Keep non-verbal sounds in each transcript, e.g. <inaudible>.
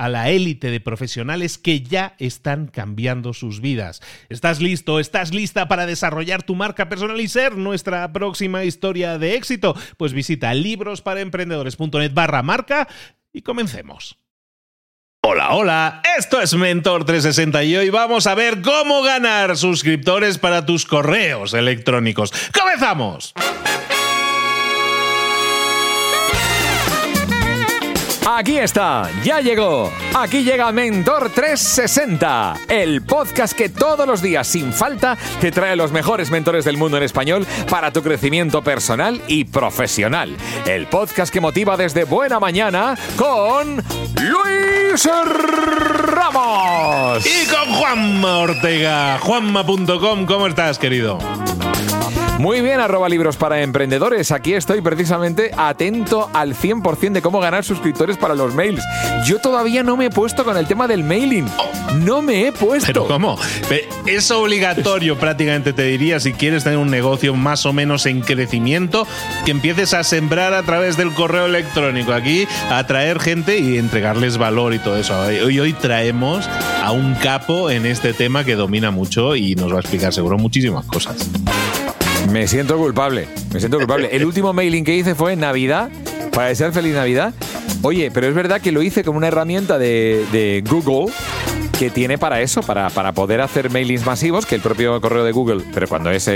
a la élite de profesionales que ya están cambiando sus vidas. ¿Estás listo? ¿Estás lista para desarrollar tu marca personal y ser nuestra próxima historia de éxito? Pues visita librosparaemprendedores.net barra marca y comencemos. Hola, hola, esto es Mentor 360 y hoy vamos a ver cómo ganar suscriptores para tus correos electrónicos. ¡Comenzamos! Aquí está, ya llegó. Aquí llega Mentor 360, el podcast que todos los días sin falta te trae los mejores mentores del mundo en español para tu crecimiento personal y profesional. El podcast que motiva desde buena mañana con Luis Ramos. Y con Juanma Ortega, juanma.com, ¿cómo estás, querido? Muy bien, arroba libros para emprendedores. Aquí estoy precisamente atento al 100% de cómo ganar suscriptores para los mails. Yo todavía no me he puesto con el tema del mailing. No me he puesto. ¿Pero cómo? Es obligatorio <laughs> prácticamente, te diría, si quieres tener un negocio más o menos en crecimiento, que empieces a sembrar a través del correo electrónico aquí, a atraer gente y entregarles valor y todo eso. Hoy, hoy traemos a un capo en este tema que domina mucho y nos va a explicar seguro muchísimas cosas. Me siento culpable, me siento culpable. El último mailing que hice fue Navidad, para desear feliz Navidad. Oye, pero es verdad que lo hice como una herramienta de, de Google que tiene para eso, para, para, poder hacer mailings masivos, que el propio correo de Google, pero cuando es,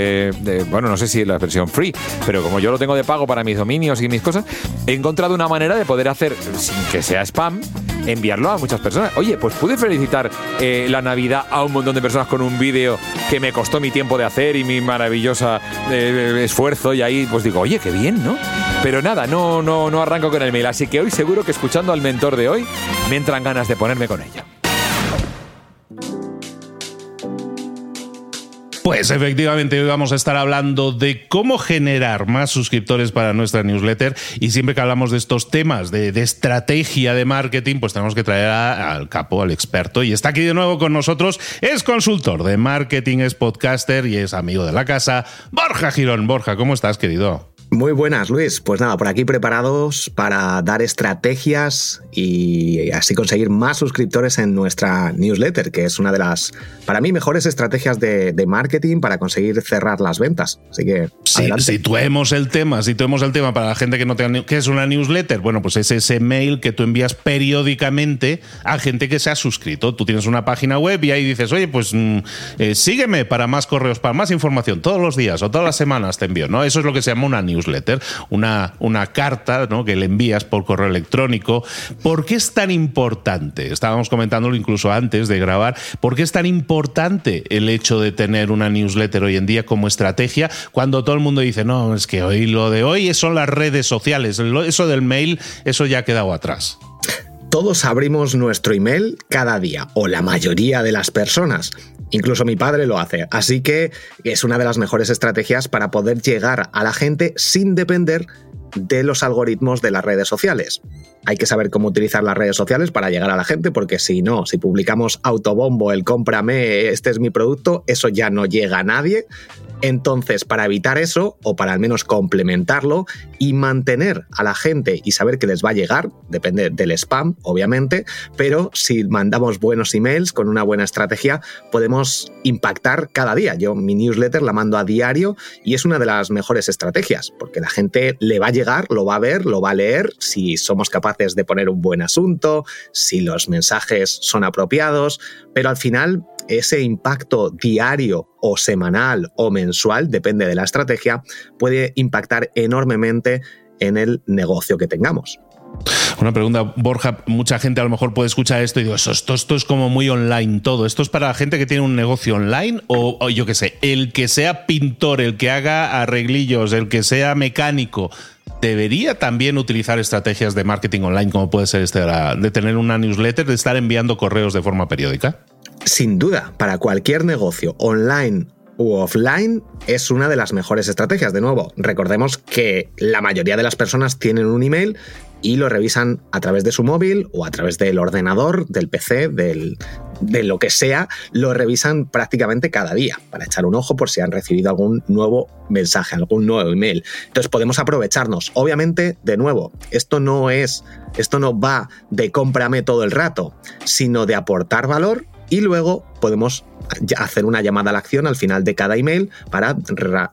bueno, no sé si es la versión free, pero como yo lo tengo de pago para mis dominios y mis cosas, he encontrado una manera de poder hacer, sin que sea spam, enviarlo a muchas personas. Oye, pues pude felicitar eh, la Navidad a un montón de personas con un vídeo que me costó mi tiempo de hacer y mi maravillosa eh, esfuerzo y ahí pues digo, oye, qué bien, ¿no? Pero nada, no, no, no arranco con el mail, así que hoy seguro que escuchando al mentor de hoy me entran ganas de ponerme con ella. Pues efectivamente hoy vamos a estar hablando de cómo generar más suscriptores para nuestra newsletter y siempre que hablamos de estos temas de, estrategia de marketing, pues tenemos que traer al capo, al experto y está aquí de nuevo con nosotros, es consultor de marketing, es podcaster y es amigo de la casa, Borja Girón. Borja, ¿cómo estás, querido? Muy buenas, Luis. Pues nada, por aquí preparados para dar estrategias y así conseguir más suscriptores en nuestra newsletter, que es una de las, para mí, mejores estrategias de, marketing para conseguir cerrar las ventas. Así que. Sí, situemos el tema, situemos el tema para la gente que no tenga. ¿Qué es una newsletter? Bueno, pues es ese mail que tú envías periódicamente a gente que se ha suscrito. Tú tienes una página web y ahí dices, oye, pues mm, eh, sígueme para más correos, para más información, todos los días o todas las semanas te envío, ¿no? Eso es lo que se llama una newsletter una, una carta ¿no? que le envías por correo electrónico. ¿Por qué es tan importante? Estábamos comentándolo incluso antes de grabar. ¿Por qué es tan importante el hecho de tener una newsletter hoy en día como estrategia cuando todo el mundo dice, no, es que hoy lo de hoy son las redes sociales, eso del mail, eso ya ha quedado atrás? Todos abrimos nuestro email cada día, o la mayoría de las personas. Incluso mi padre lo hace. Así que es una de las mejores estrategias para poder llegar a la gente sin depender de los algoritmos de las redes sociales. Hay que saber cómo utilizar las redes sociales para llegar a la gente, porque si no, si publicamos autobombo, el cómprame, este es mi producto, eso ya no llega a nadie. Entonces, para evitar eso, o para al menos complementarlo y mantener a la gente y saber que les va a llegar, depende del spam, obviamente, pero si mandamos buenos emails con una buena estrategia, podemos impactar cada día. Yo mi newsletter la mando a diario y es una de las mejores estrategias, porque la gente le va a llegar, lo va a ver, lo va a leer, si somos capaces de poner un buen asunto, si los mensajes son apropiados, pero al final ese impacto diario o semanal o mensual, depende de la estrategia, puede impactar enormemente en el negocio que tengamos. Una pregunta, Borja, mucha gente a lo mejor puede escuchar esto y digo, esto, esto, es como muy online todo. ¿Esto es para la gente que tiene un negocio online o, o yo qué sé, el que sea pintor, el que haga arreglillos, el que sea mecánico, debería también utilizar estrategias de marketing online como puede ser este de tener una newsletter, de estar enviando correos de forma periódica? Sin duda, para cualquier negocio online u offline es una de las mejores estrategias. De nuevo, recordemos que la mayoría de las personas tienen un email y lo revisan a través de su móvil o a través del ordenador, del PC, del, de lo que sea, lo revisan prácticamente cada día para echar un ojo por si han recibido algún nuevo mensaje, algún nuevo email. Entonces podemos aprovecharnos. Obviamente, de nuevo, esto no es, esto no va de cómprame todo el rato, sino de aportar valor y luego podemos hacer una llamada a la acción al final de cada email para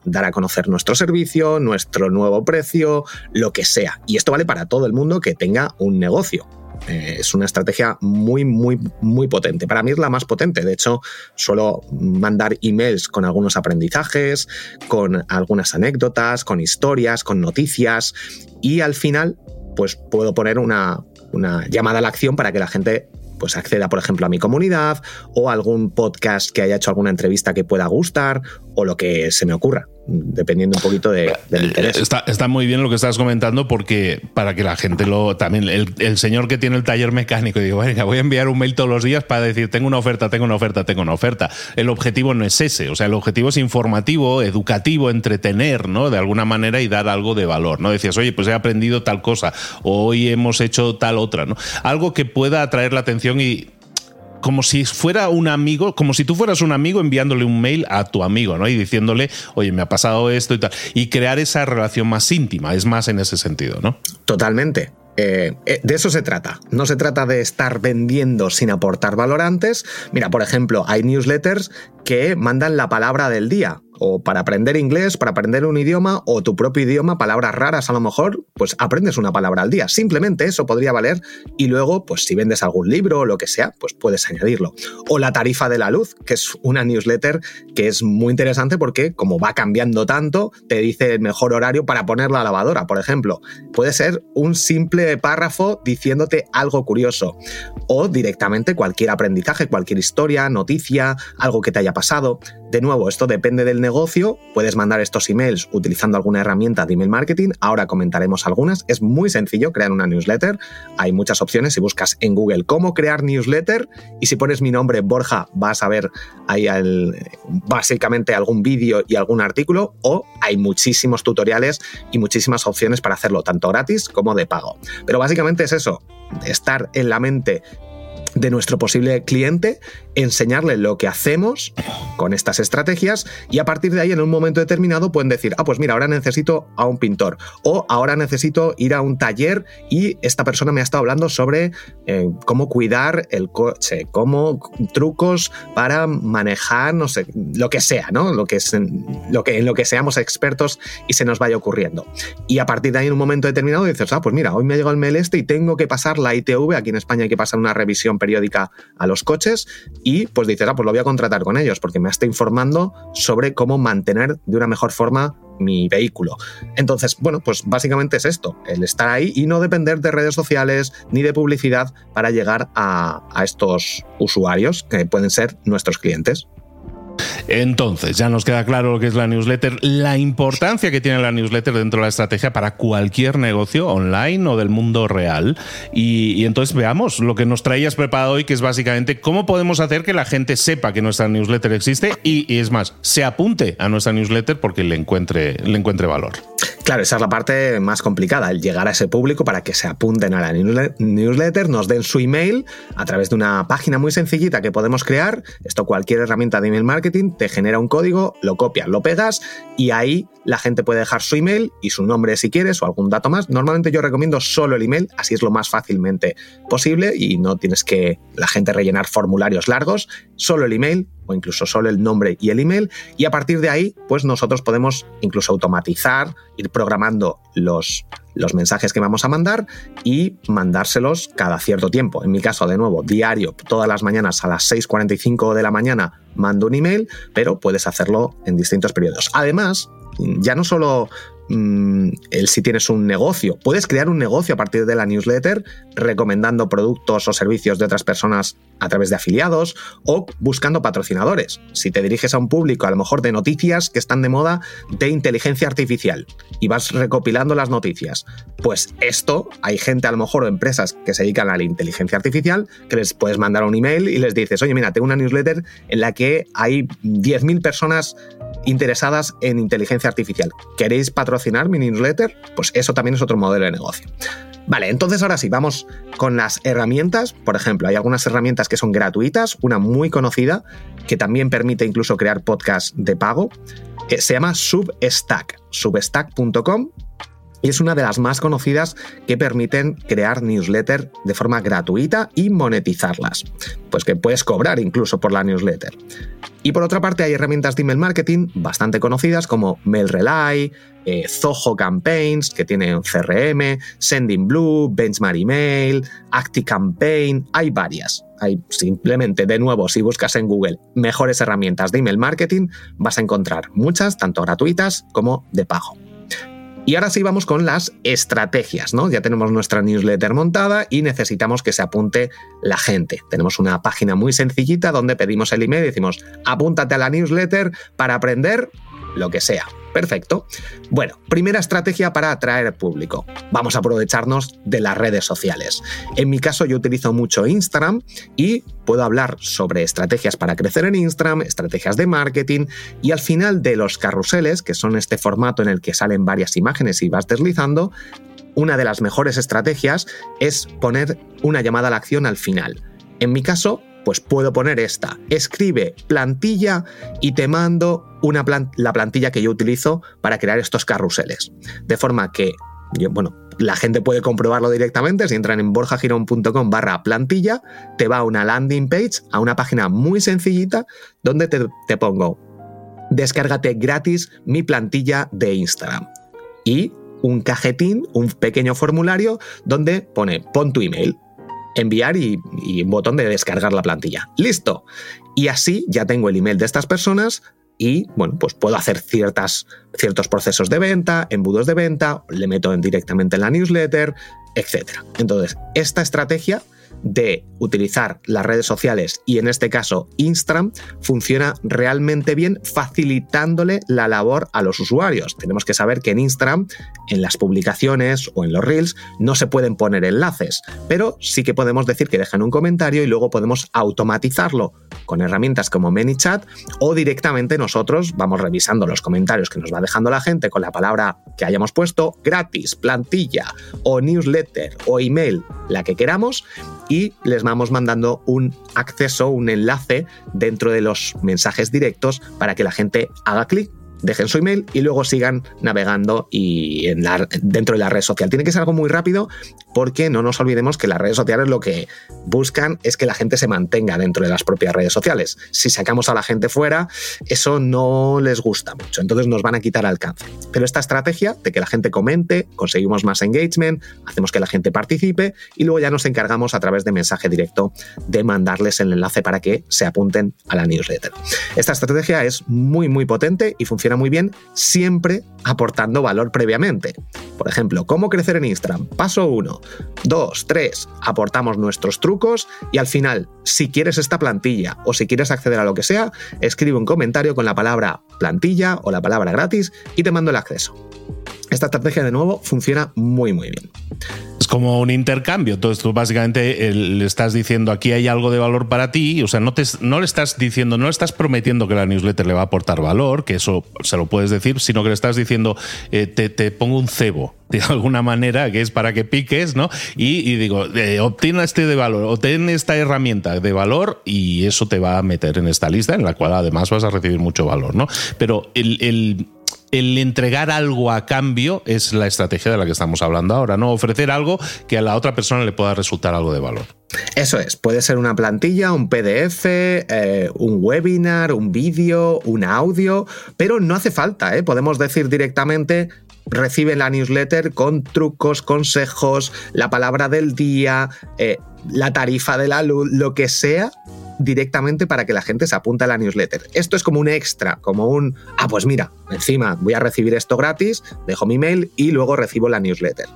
dar a conocer nuestro servicio, nuestro nuevo precio, lo que sea. Y esto vale para todo el mundo que tenga un negocio. Eh, es una estrategia muy, muy, muy potente. Para mí es la más potente. De hecho, suelo mandar emails con algunos aprendizajes, con algunas anécdotas, con historias, con noticias y al final, pues puedo poner una, una llamada a la acción para que la gente pues acceda, por ejemplo, a mi comunidad o a algún podcast que haya hecho alguna entrevista que pueda gustar o lo que se me ocurra dependiendo un poquito de, del interés. Está, está, muy bien lo que estás comentando porque para que la gente lo también, el, señor que tiene el taller mecánico y digo, venga, voy a enviar un mail todos los días para decir, tengo una oferta, tengo una oferta, tengo una oferta. El objetivo no es ese, o sea, el objetivo es informativo, educativo, entretener, ¿no? De alguna manera y dar algo de valor, ¿no? Decías, oye, pues he aprendido tal cosa, hoy hemos hecho tal otra, ¿no? Algo que pueda atraer la atención y como si fuera un amigo, como si tú fueras un amigo enviándole un mail a tu amigo, ¿no? Y diciéndole, oye, me ha pasado esto y tal. Y crear esa relación más íntima, es más en ese sentido, ¿no? Totalmente. Eh, eh, de eso se trata. No se trata de estar vendiendo sin aportar valor antes. Mira, por ejemplo, hay newsletters que mandan la palabra del día o para aprender inglés, para aprender un idioma o tu propio idioma, palabras raras a lo mejor, pues aprendes una palabra al día. Simplemente eso podría valer y luego, pues si vendes algún libro o lo que sea, pues puedes añadirlo. O la tarifa de la luz, que es una newsletter que es muy interesante porque como va cambiando tanto, te dice el mejor horario para poner la lavadora, por ejemplo. Puede ser un simple párrafo diciéndote algo curioso o directamente cualquier aprendizaje, cualquier historia, noticia, algo que te haya pasado. De nuevo, esto depende del negocio. Puedes mandar estos emails utilizando alguna herramienta de email marketing. Ahora comentaremos algunas. Es muy sencillo crear una newsletter. Hay muchas opciones. Si buscas en Google cómo crear newsletter y si pones mi nombre Borja, vas a ver ahí básicamente algún vídeo y algún artículo. O hay muchísimos tutoriales y muchísimas opciones para hacerlo, tanto gratis como de pago. Pero básicamente es eso, estar en la mente de nuestro posible cliente, enseñarle lo que hacemos con estas estrategias y a partir de ahí en un momento determinado pueden decir, ah, pues mira, ahora necesito a un pintor o ahora necesito ir a un taller y esta persona me ha estado hablando sobre eh, cómo cuidar el coche, cómo trucos para manejar, no sé, lo que sea, ¿no? Lo que, es, lo que, en lo que seamos expertos y se nos vaya ocurriendo. Y a partir de ahí en un momento determinado dices, ah, pues mira, hoy me ha llegado el mail este y tengo que pasar la ITV, aquí en España hay que pasar una revisión periódica a los coches y pues dices, ah, pues lo voy a contratar con ellos porque me está informando sobre cómo mantener de una mejor forma mi vehículo. Entonces, bueno, pues básicamente es esto, el estar ahí y no depender de redes sociales ni de publicidad para llegar a, a estos usuarios que pueden ser nuestros clientes. Entonces, ya nos queda claro lo que es la newsletter, la importancia que tiene la newsletter dentro de la estrategia para cualquier negocio online o del mundo real. Y, entonces veamos lo que nos traías preparado hoy, que es básicamente cómo podemos hacer que la gente sepa que nuestra newsletter existe y, es más, se apunte a nuestra newsletter porque le encuentre, le encuentre valor. Claro, esa es la parte más complicada, el llegar a ese público para que se apunten a la newsletter, nos den su email a través de una página muy sencillita que podemos crear. Esto cualquier herramienta de email marketing te genera un código, lo copias, lo pegas y ahí la gente puede dejar su email y su nombre si quieres o algún dato más. Normalmente yo recomiendo solo el email, así es lo más fácilmente posible y no tienes que la gente rellenar formularios largos, solo el email o incluso solo el nombre y el email y a partir de ahí pues nosotros podemos incluso automatizar, ir programando los, los mensajes que vamos a mandar y mandárselos cada cierto tiempo. En mi caso, de nuevo, diario, todas las mañanas a las 6.45 de la mañana mando un email, pero puedes hacerlo en distintos periodos. Además, ya no solo Mm, el si tienes un negocio. Puedes crear un negocio a partir de la newsletter recomendando productos o servicios de otras personas a través de afiliados o buscando patrocinadores. Si te diriges a un público a lo mejor de noticias que están de moda de inteligencia artificial y vas recopilando las noticias, pues esto hay gente a lo mejor o empresas que se dedican a la inteligencia artificial que les puedes mandar un email y les dices, oye, mira, tengo una newsletter en la que hay 10.000 personas interesadas en inteligencia artificial. ¿Queréis patrocinar mi newsletter? Pues eso también es otro modelo de negocio. Vale, entonces ahora sí, vamos con las herramientas. Por ejemplo, hay algunas herramientas que son gratuitas, una muy conocida que también permite incluso crear podcasts de pago. Se llama Substack, substack.com y es una de las más conocidas que permiten crear newsletter de forma gratuita y monetizarlas. Pues que puedes cobrar incluso por la newsletter. Y por otra parte hay herramientas de email marketing bastante conocidas como MailRelay, eh, Zoho Campaigns, que tiene un CRM, Sending Blue, Benchmark Email, ActiCampaign, hay varias. Hay simplemente, de nuevo, si buscas en Google mejores herramientas de email marketing, vas a encontrar muchas, tanto gratuitas como de pago. Y ahora sí vamos con las estrategias, ¿no? Ya tenemos nuestra newsletter montada y necesitamos que se apunte la gente. Tenemos una página muy sencillita donde pedimos el email y decimos, apúntate a la newsletter para aprender lo que sea. Perfecto. Bueno, primera estrategia para atraer público. Vamos a aprovecharnos de las redes sociales. En mi caso yo utilizo mucho Instagram y puedo hablar sobre estrategias para crecer en Instagram, estrategias de marketing y al final de los carruseles, que son este formato en el que salen varias imágenes y vas deslizando, una de las mejores estrategias es poner una llamada a la acción al final. En mi caso, pues puedo poner esta. Escribe plantilla y te mando una la plantilla que yo utilizo para crear estos carruseles. De forma que, bueno, la gente puede comprobarlo directamente. Si entran en borjagirón.com barra plantilla, te va a una landing page, a una página muy sencillita, donde te, te pongo, descárgate gratis mi plantilla de Instagram. Y un cajetín, un pequeño formulario donde pone pon tu email enviar y, un botón de descargar la plantilla. Listo. Y así ya tengo el email de estas personas y bueno, pues puedo hacer ciertas, ciertos procesos de venta, embudos de venta, le meto directamente en la newsletter, etc. Entonces, esta estrategia de utilizar las redes sociales y en este caso Instagram funciona realmente bien facilitándole la labor a los usuarios. Tenemos que saber que en Instagram, en las publicaciones o en los reels, no se pueden poner enlaces, pero sí que podemos decir que dejan un comentario y luego podemos automatizarlo con herramientas como ManyChat o directamente nosotros vamos revisando los comentarios que nos va dejando la gente con la palabra que hayamos puesto, gratis, plantilla o newsletter o email, la que queramos, y les vamos mandando un acceso, un enlace dentro de los mensajes directos para que la gente haga clic dejen su email y luego sigan navegando y en dentro de la red social. Tiene que ser algo muy rápido porque no nos olvidemos que las redes sociales lo que buscan es que la gente se mantenga dentro de las propias redes sociales. Si sacamos a la gente fuera, eso no les gusta mucho, entonces nos van a quitar alcance. Pero esta estrategia de que la gente comente, conseguimos más engagement, hacemos que la gente participe y luego ya nos encargamos a través de mensaje directo de mandarles el enlace para que se apunten a la newsletter. Esta estrategia es muy muy potente y funciona muy bien, siempre aportando valor previamente. Por ejemplo, ¿cómo crecer en Instagram? Paso 1. 2, 3. Aportamos nuestros trucos y al final, si quieres esta plantilla o si quieres acceder a lo que sea, escribe un comentario con la palabra plantilla o la palabra gratis y te mando el acceso. Esta estrategia de nuevo funciona muy muy bien. Como un intercambio. Entonces tú básicamente le estás diciendo aquí hay algo de valor para ti. O sea, no, te, no le estás diciendo, no le estás prometiendo que la newsletter le va a aportar valor, que eso se lo puedes decir, sino que le estás diciendo eh, te, pongo un cebo de alguna manera, que es para que piques, ¿no? Y, digo, eh, obtiene este de valor, obtén esta herramienta de valor y eso te va a meter en esta lista en la cual además vas a recibir mucho valor, ¿no? Pero el el entregar algo a cambio es la estrategia de la que estamos hablando ahora, ¿no? Ofrecer algo que a la otra persona le pueda resultar algo de valor. Eso es, puede ser una plantilla, un PDF, eh, un webinar, un vídeo, un audio, pero no hace falta, ¿eh? podemos decir directamente, recibe la newsletter con trucos, consejos, la palabra del día, eh, la tarifa de la luz, lo que sea, directamente para que la gente se apunte a la newsletter. Esto es como un extra, como un, ah, pues mira, encima voy a recibir esto gratis, dejo mi mail y luego recibo la newsletter.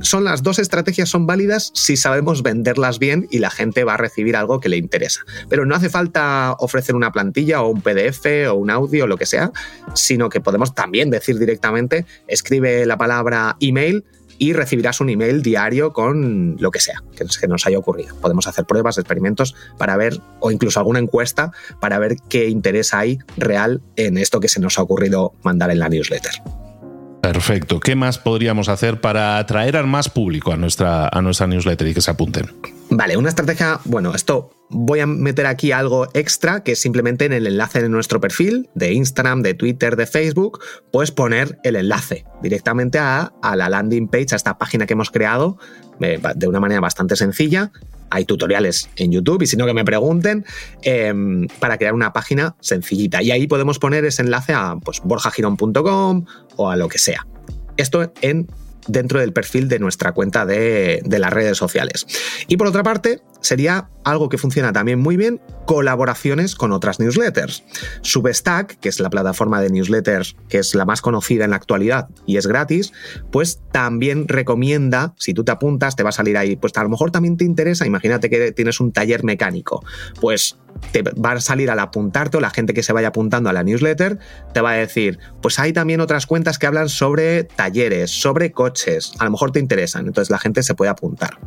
Son las dos estrategias son válidas si sabemos venderlas bien y la gente va a recibir algo que le interesa. Pero no hace falta ofrecer una plantilla o un PDF o un audio o lo que sea, sino que podemos también decir directamente, escribe la palabra email y recibirás un email diario con lo que sea que nos haya ocurrido. Podemos hacer pruebas, experimentos para ver, o incluso alguna encuesta para ver qué interés hay real en esto que se nos ha ocurrido mandar en la newsletter. Perfecto. ¿Qué más podríamos hacer para atraer al más público a nuestra, a nuestra newsletter y que se apunten? Vale, una estrategia, bueno, esto voy a meter aquí algo extra que es simplemente en el enlace de nuestro perfil de Instagram, de Twitter, de Facebook, puedes poner el enlace directamente a, a la landing page, a esta página que hemos creado eh, de una manera bastante sencilla hay tutoriales en YouTube y si no que me pregunten em, para crear una página sencillita. Y ahí podemos poner ese enlace a pues, borjagirón.com o a lo que sea. Esto en dentro del perfil de nuestra cuenta de, las redes sociales. Y por otra parte, sería algo que funciona también muy bien, colaboraciones con otras newsletters. Substack, que es la plataforma de newsletters que es la más conocida en la actualidad y es gratis, pues también recomienda, si tú te apuntas, te va a salir ahí, pues a lo mejor también te interesa, imagínate que tienes un taller mecánico, pues te va a salir al apuntarte o la gente que se vaya apuntando a la newsletter te va a decir, pues hay también otras cuentas que hablan sobre talleres, sobre coches, a lo mejor te interesan, entonces la gente se puede apuntar.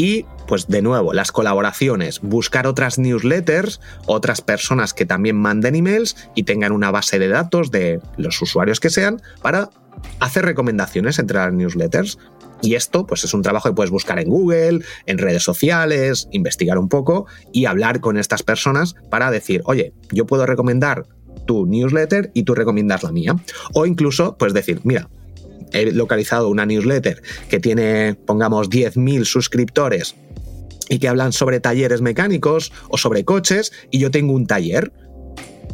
Y, pues de nuevo, las colaboraciones, buscar otras newsletters, otras personas que también manden emails y tengan una base de datos de los usuarios que sean para hacer recomendaciones entre las newsletters. Y esto, pues es un trabajo que puedes buscar en Google, en redes sociales, investigar un poco y hablar con estas personas para decir, oye, yo puedo recomendar tu newsletter y tú recomiendas la mía. O incluso, pues decir, mira, he localizado una newsletter que tiene, pongamos, 10.000 suscriptores y que hablan sobre talleres mecánicos o sobre coches y yo tengo un taller,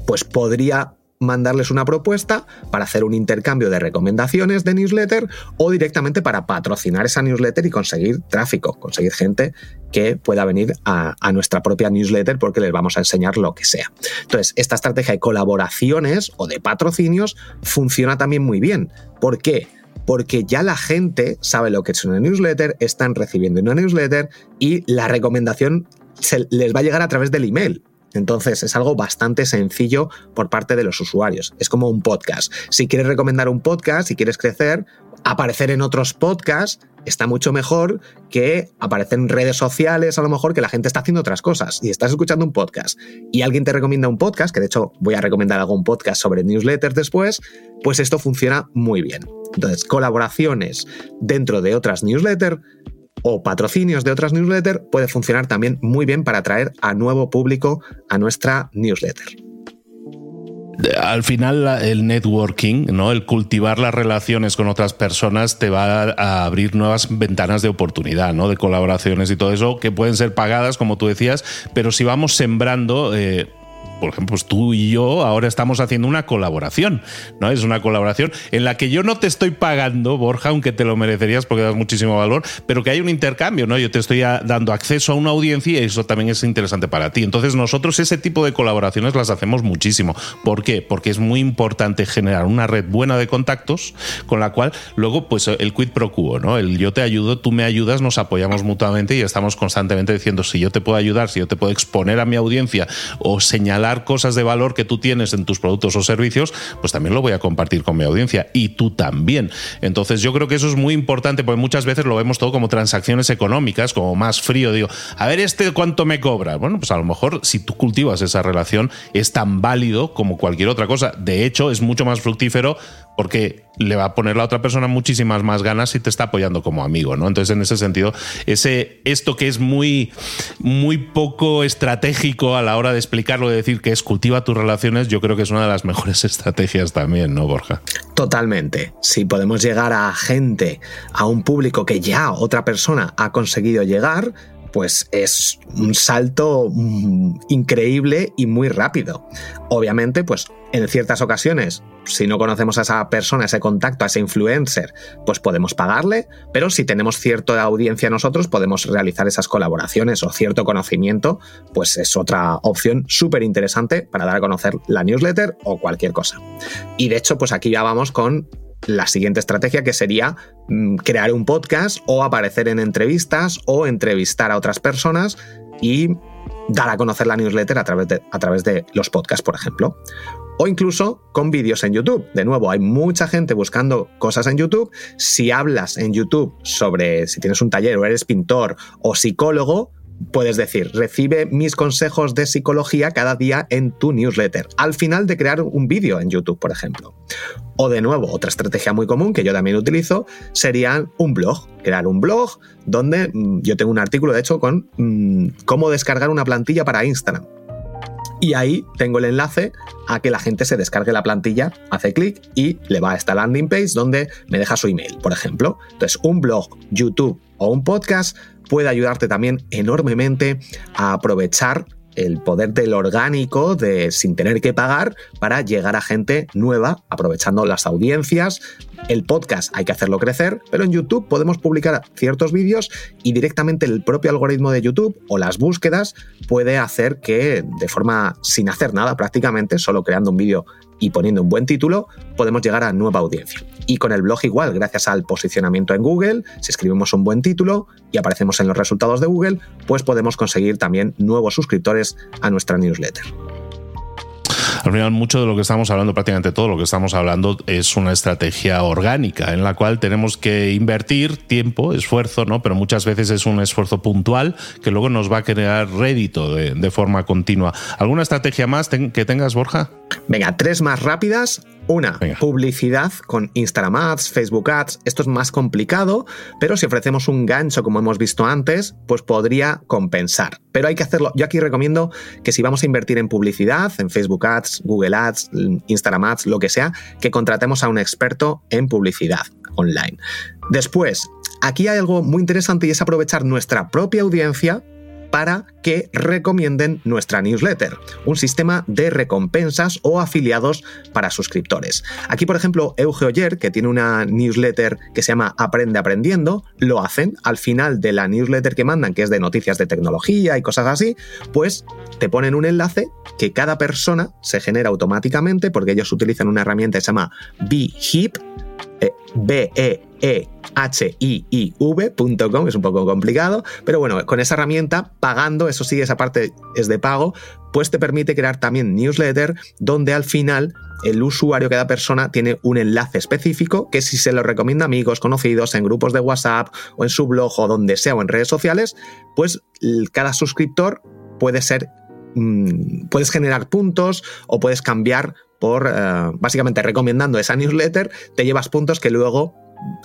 pues podría mandarles una propuesta para hacer un intercambio de recomendaciones de newsletter o directamente para patrocinar esa newsletter y conseguir tráfico, conseguir gente que pueda venir a, nuestra propia newsletter porque les vamos a enseñar lo que sea. Entonces, esta estrategia de colaboraciones o de patrocinios funciona también muy bien. ¿Por qué? Porque ya la gente sabe lo que es una newsletter, están recibiendo una newsletter y la recomendación les va a llegar a través del email. Entonces es algo bastante sencillo por parte de los usuarios. Es como un podcast. Si quieres recomendar un podcast, si quieres crecer, aparecer en otros podcasts está mucho mejor que aparecer en redes sociales, a lo mejor que la gente está haciendo otras cosas y estás escuchando un podcast y alguien te recomienda un podcast, que de hecho voy a recomendar algún podcast sobre newsletters después, pues esto funciona muy bien. Entonces, colaboraciones dentro de otras newsletters o patrocinios de otras newsletters puede funcionar también muy bien para atraer a nuevo público a nuestra newsletter. Al final el networking, ¿no? el cultivar las relaciones con otras personas te va a abrir nuevas ventanas de oportunidad, ¿no? de colaboraciones y todo eso que pueden ser pagadas, como tú decías, pero si vamos sembrando... Eh, por ejemplo, pues tú y yo ahora estamos haciendo una colaboración, ¿no? Es una colaboración en la que yo no te estoy pagando, Borja, aunque te lo merecerías porque das muchísimo valor, pero que hay un intercambio, ¿no? Yo te estoy dando acceso a una audiencia y eso también es interesante para ti. Entonces, nosotros ese tipo de colaboraciones las hacemos muchísimo. ¿Por qué? Porque es muy importante generar una red buena de contactos con la cual luego, pues el quid pro quo, ¿no? El yo te ayudo, tú me ayudas, nos apoyamos mutuamente y estamos constantemente diciendo si yo te puedo ayudar, si yo te puedo exponer a mi audiencia o señalar cosas de valor que tú tienes en tus productos o servicios, pues también lo voy a compartir con mi audiencia y tú también. Entonces yo creo que eso es muy importante porque muchas veces lo vemos todo como transacciones económicas, como más frío. Digo, a ver, ¿este cuánto me cobra? Bueno, pues a lo mejor si tú cultivas esa relación es tan válido como cualquier otra cosa. De hecho, es mucho más fructífero porque le va a poner la otra persona muchísimas más ganas si te está apoyando como amigo, ¿no? Entonces, en ese sentido, ese, esto que es muy, muy poco estratégico a la hora de explicarlo, de decir que es cultiva tus relaciones, yo creo que es una de las <laughs> mejores estrategias también, ¿no, Borja? Totalmente. Si podemos llegar a gente, a un público que ya otra persona ha conseguido llegar, pues es un salto mm, increíble y muy rápido. Obviamente, pues en ciertas ocasiones, si no conocemos a esa persona, ese contacto, a ese influencer, pues podemos pagarle, pero si tenemos cierta audiencia nosotros, podemos realizar esas colaboraciones o cierto conocimiento, pues es otra opción súper interesante para dar a conocer la newsletter o cualquier cosa. Y de hecho, pues aquí ya vamos con la siguiente estrategia que sería mm, crear un podcast o aparecer en entrevistas o entrevistar a otras personas y dar a conocer la newsletter a través de, a través de los podcasts, por ejemplo. O incluso con vídeos en YouTube. De nuevo, hay mucha gente buscando cosas en YouTube. Si hablas en YouTube sobre si tienes un taller o eres pintor o psicólogo, puedes decir, recibe mis consejos de psicología cada día en tu newsletter, al final de crear un vídeo en YouTube, por ejemplo. O de nuevo, otra estrategia muy común que yo también utilizo sería un blog, crear un blog donde mm, yo tengo un artículo, de hecho, con mm, cómo descargar una plantilla para Instagram. Y ahí tengo el enlace a que la gente se descargue la plantilla, hace clic y le va a esta landing page donde me deja su email, por ejemplo. Entonces, un blog, YouTube o un podcast puede ayudarte también enormemente a aprovechar el poder del orgánico de sin tener que pagar para llegar a gente nueva aprovechando las audiencias. El podcast hay que hacerlo crecer, pero en YouTube podemos publicar ciertos vídeos y directamente el propio algoritmo de YouTube o las búsquedas puede hacer que de forma sin hacer nada prácticamente, solo creando un vídeo y poniendo un buen título, podemos llegar a nueva audiencia. Y con el blog igual, gracias al posicionamiento en Google, si escribimos un buen título y aparecemos en los resultados de Google, pues podemos conseguir también nuevos suscriptores a nuestra newsletter. Al final, mucho de lo que estamos hablando, prácticamente todo lo que estamos hablando, es una estrategia orgánica en la cual tenemos que invertir tiempo, esfuerzo, ¿no? Pero muchas veces es un esfuerzo puntual que luego nos va a crear rédito de, forma continua. ¿Alguna estrategia más que tengas, Borja? Venga, tres más rápidas. Una, publicidad con Instagram Ads, Facebook Ads. Esto es más complicado, pero si ofrecemos un gancho como hemos visto antes, pues podría compensar. Pero hay que hacerlo. Yo aquí recomiendo que si vamos a invertir en publicidad, en Facebook Ads, Google Ads, Instagram Ads, lo que sea, que contratemos a un experto en publicidad online. Después, aquí hay algo muy interesante y es aprovechar nuestra propia audiencia para que recomienden nuestra newsletter, un sistema de recompensas o afiliados para suscriptores. Aquí, por ejemplo, Eugeoyer, que tiene una newsletter que se llama Aprende Aprendiendo, lo hacen al final de la newsletter que mandan, que es de noticias de tecnología y cosas así, pues te ponen un enlace que cada persona se genera automáticamente porque ellos utilizan una herramienta que se llama BeHip, eh, B-E-E-H-I-I-V.com, es un poco complicado, pero bueno, con esa herramienta, pagando, eso sí, esa parte es de pago, pues te permite crear también newsletter donde al final el usuario, cada persona, tiene un enlace específico que si se lo recomienda a amigos, conocidos, en grupos de WhatsApp o en su blog o donde sea o en redes sociales, pues cada suscriptor puede ser mm, puedes generar puntos o puedes cambiar por eh, básicamente recomendando esa newsletter, te llevas puntos que luego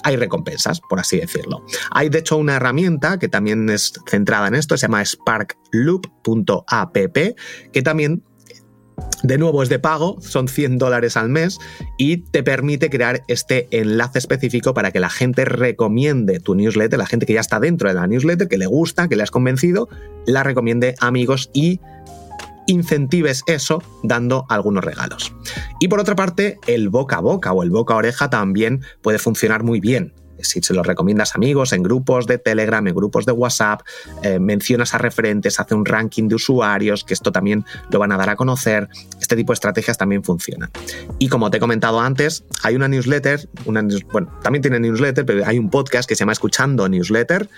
hay recompensas, por así decirlo. Hay de hecho una herramienta que también es centrada en esto, se llama sparkloop.app, que también de nuevo es de pago, son 100 dólares al mes y te permite crear este enlace específico para que la gente recomiende tu newsletter, la gente que ya está dentro de la newsletter, que le gusta, que le has convencido, la recomiende amigos y incentives eso dando algunos regalos. Y por otra parte, el boca a boca o el boca a oreja también puede funcionar muy bien si se lo recomiendas amigos, en grupos de Telegram, en grupos de WhatsApp, eh, mencionas a referentes, hace un ranking de usuarios, que esto también lo van a dar a conocer. Este tipo de estrategias también funcionan. Y como te he comentado antes, hay una newsletter, bueno, también tiene newsletter, pero hay un podcast que se llama Escuchando Newsletter,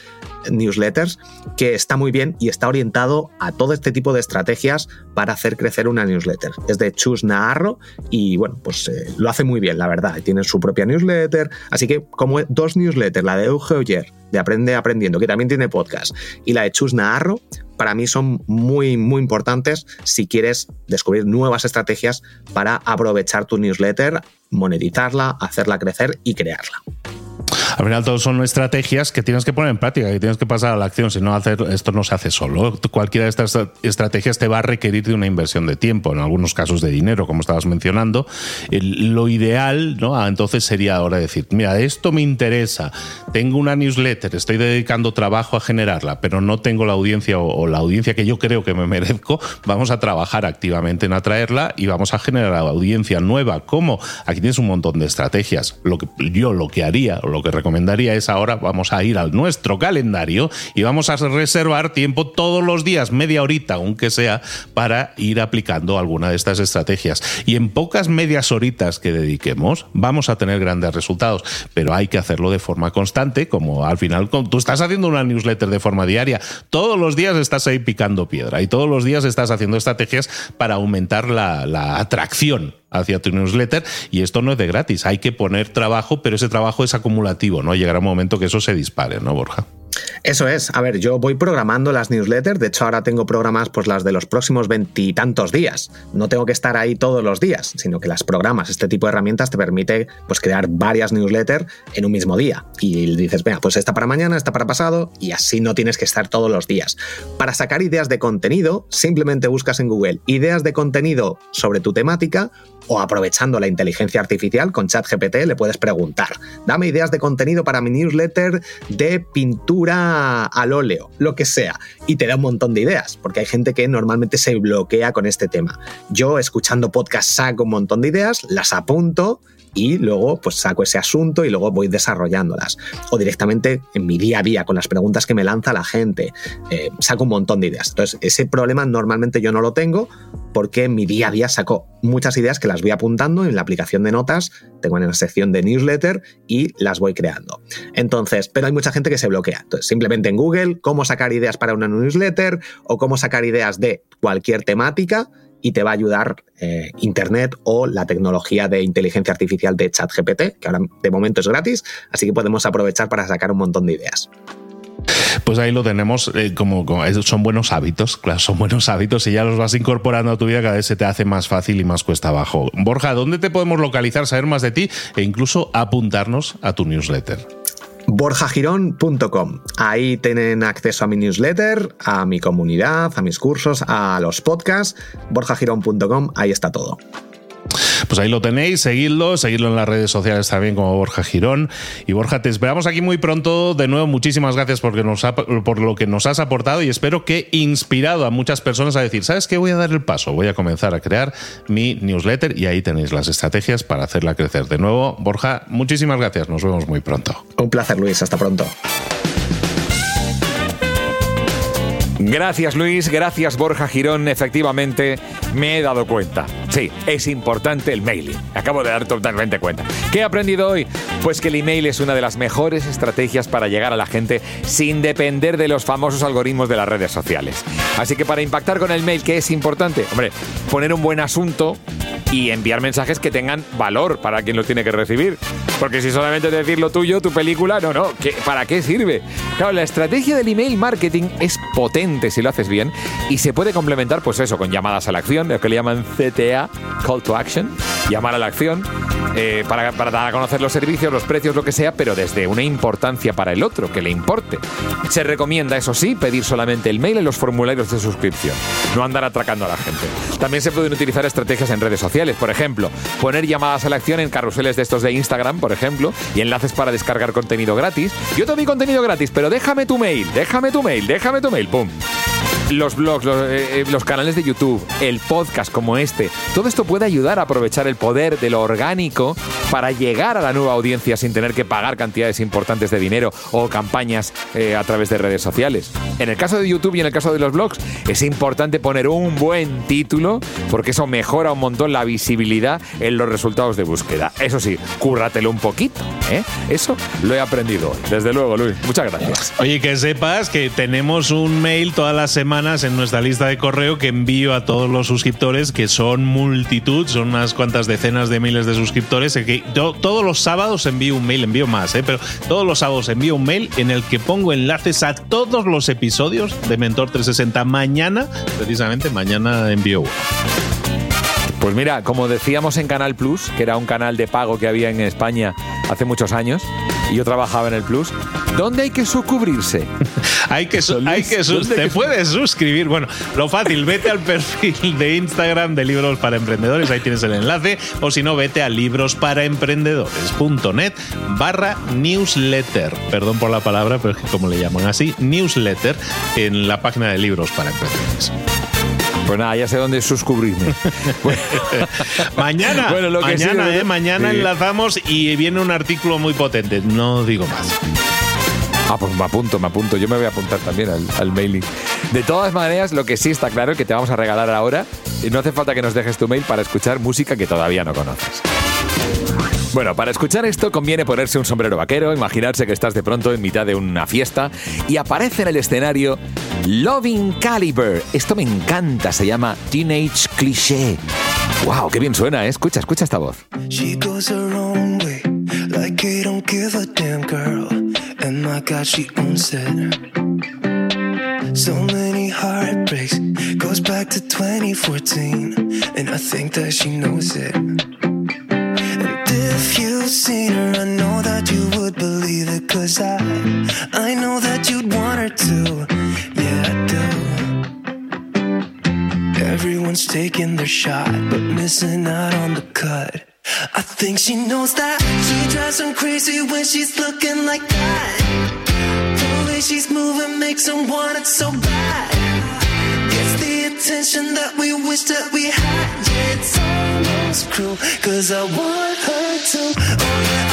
Newsletters, que está muy bien y está orientado a todo este tipo de estrategias para hacer crecer una newsletter. Es de Chus Naharro y bueno, pues eh, lo hace muy bien, la verdad. Tiene su propia newsletter, así que como dos newsletters, la de Euge Oyer, de Aprende Aprendiendo, que también tiene podcast, y la de Chus Naharro, para mí son muy, muy importantes si quieres descubrir nuevas estrategias para aprovechar tu newsletter, monetizarla, hacerla crecer y crearla. Al final, todo son estrategias que tienes que poner en práctica, que tienes que pasar a la acción. Si no, hacer, esto no se hace solo. Cualquiera de estas estrategias te va a requerir de una inversión de tiempo, en algunos casos de dinero, como estabas mencionando. lo ideal, ¿no? Ah, entonces sería ahora decir: mira, esto me interesa, tengo una newsletter, estoy dedicando trabajo a generarla, pero no tengo la audiencia o, la audiencia que yo creo que me merezco. Vamos a trabajar activamente en atraerla y vamos a generar audiencia nueva. ¿Cómo? Aquí tienes un montón de estrategias. Lo que, yo lo que haría, o lo que recomendaría es ahora vamos a ir al nuestro calendario y vamos a reservar tiempo todos los días, media horita, aunque sea, para ir aplicando alguna de estas estrategias. Y en pocas medias horitas que dediquemos, vamos a tener grandes resultados, pero hay que hacerlo de forma constante, como al final tú estás haciendo una newsletter de forma diaria, todos los días estás ahí picando piedra y todos los días estás haciendo estrategias para aumentar la, la atracción hacia tu newsletter y esto no es de gratis, hay que poner trabajo, pero ese trabajo es acumulativo, ¿no? Llegará un momento que eso se dispare, ¿no, Borja? Eso es. A ver, yo voy programando las newsletters. De hecho, ahora tengo programas pues las de los próximos veintitantos días. No tengo que estar ahí todos los días, sino que las programas. Este tipo de herramientas te permite pues crear varias newsletters en un mismo día. Y dices, venga, pues esta para mañana, esta para pasado, y así no tienes que estar todos los días. Para sacar ideas de contenido, simplemente buscas en Google ideas de contenido sobre tu temática o aprovechando la inteligencia artificial con ChatGPT le puedes preguntar, dame ideas de contenido para mi newsletter de pintura al óleo, lo que sea, y te da un montón de ideas, porque hay gente que normalmente se bloquea con este tema. Yo escuchando podcast saco un montón de ideas, las apunto y luego pues saco ese asunto y luego voy desarrollándolas. O directamente en mi día a día con las preguntas que me lanza la gente, eh, saco un montón de ideas. Entonces ese problema normalmente yo no lo tengo porque en mi día a día saco muchas ideas que las voy apuntando en la aplicación de notas, tengo en la sección de newsletter y las voy creando. Entonces, pero hay mucha gente que se bloquea. Entonces simplemente en Google, cómo sacar ideas para una newsletter o cómo sacar ideas de cualquier temática y te va a ayudar eh, Internet o la tecnología de inteligencia artificial de ChatGPT, que ahora de momento es gratis, así que podemos aprovechar para sacar un montón de ideas. Pues ahí lo tenemos, eh, como, son buenos hábitos, claro, son buenos hábitos y ya los vas incorporando a tu vida, cada vez se te hace más fácil y más cuesta abajo. Borja, ¿dónde te podemos localizar, saber más de ti e incluso apuntarnos a tu newsletter? borjagirón.com. Ahí tienen acceso a mi newsletter, a mi comunidad, a mis cursos, a los podcasts. borjagirón.com, ahí está todo. Pues ahí lo tenéis, seguidlo, seguidlo en las redes sociales también como Borja Girón. Y Borja, te esperamos aquí muy pronto. De nuevo, muchísimas gracias porque nos por lo que nos has aportado y espero que inspirado a muchas personas a decir, ¿sabes qué? Voy a dar el paso, voy a comenzar a crear mi newsletter y ahí tenéis las estrategias para hacerla crecer. De nuevo, Borja, muchísimas gracias. Nos vemos muy pronto. Un placer, Luis. Hasta pronto. Gracias Luis, gracias Borja Girón. Efectivamente, me he dado cuenta. Sí, es importante el mailing. Acabo de dar totalmente cuenta. ¿Qué he aprendido hoy? Pues que el email es una de las mejores estrategias para llegar a la gente sin depender de los famosos algoritmos de las redes sociales. Así que para impactar con el mail, ¿qué es importante? Hombre, poner un buen asunto y enviar mensajes que tengan valor para quien lo tiene que recibir. Porque si solamente decir lo tuyo, tu película, no, no, ¿para qué sirve? Claro, la estrategia del email marketing es potente si lo haces bien y se puede complementar, pues eso, con llamadas a la acción, lo que le llaman CTA, Call to Action, llamar a la acción, eh, para, para, dar a conocer los servicios, los precios, lo que sea, pero desde una importancia para el otro, que le importe. Se recomienda, eso sí, pedir solamente el mail en los formularios de suscripción, no andar atracando a la gente. También se pueden utilizar estrategias en redes sociales, por ejemplo, poner llamadas a la acción en carruseles de estos de Instagram, por ejemplo, y enlaces para descargar contenido gratis. Yo te doy contenido gratis, pero déjame tu mail, déjame tu mail, déjame tu mail, ¡pum! Los blogs, los, eh, eh, los canales de YouTube, el podcast como este, todo esto puede ayudar a aprovechar el poder de lo orgánico para llegar a la nueva audiencia sin tener que pagar cantidades importantes de dinero o campañas eh, a través de redes sociales. En el caso de YouTube y en el caso de los blogs, es importante poner un buen título porque eso mejora un montón la visibilidad en los resultados de búsqueda. Eso sí, cúrratelo un poquito. Eso lo he aprendido hoy. Desde luego, Luis. Muchas gracias. Oye, que sepas que tenemos un mail todas las en nuestra lista de correo que envío a todos los suscriptores, que son multitud, son unas cuantas decenas de miles de suscriptores. Que yo, todos los sábados envío un mail, envío más, ¿eh? pero todos los sábados envío un mail en el que pongo enlaces a todos los episodios de Mentor 360. Mañana, precisamente mañana envío uno. Pues mira, como decíamos en Canal Plus, que era un canal de pago que había en España hace muchos años, y yo trabajaba en el Plus, ¿dónde hay que suscribirse? <laughs> hay que, <laughs> hay que te puedes suscribir. Bueno, lo fácil, vete al perfil de Instagram de Libros para Emprendedores, ahí tienes el enlace, o si no, vete a librosparaemprendedores.net barra newsletter. Perdón por la palabra, pero es que como le llaman así, newsletter en la página de Libros para Emprendedores. Pues nada, ya sé dónde suscribirme. <laughs> mañana, bueno, lo que mañana, eh, mañana enlazamos y viene un artículo muy potente. No digo más. Ah, pues me apunto, me apunto. Yo me voy a apuntar también al, al, mailing. De todas maneras, lo que sí está claro es que te vamos a regalar ahora, y no hace falta que nos dejes tu mail para escuchar música que todavía no conoces. Bueno, para escuchar esto conviene ponerse un sombrero vaquero, imaginarse que estás de pronto en mitad de una fiesta y aparece en el escenario Loving Caliber. Esto me encanta, se llama Teenage Cliché. ¡Wow! ¡Qué bien suena! ¿eh? Escucha, escucha esta voz. She goes her own way, like I don't give a damn girl. And my God, she owns it. So many heartbreaks, goes back to 2014. And I think that she knows it. If you've seen her, I know that you would believe it. Cause I, I know that you'd want her to. Yeah, I do. Everyone's taking their shot, but missing out on the cut. I think she knows that she drives them crazy when she's looking like that. The way she's moving makes them want it so bad. It's the attention that we wish that we had. Yeah, almost cruel, cause I want her to. Oh, yeah,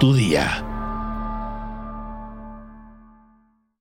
tu día.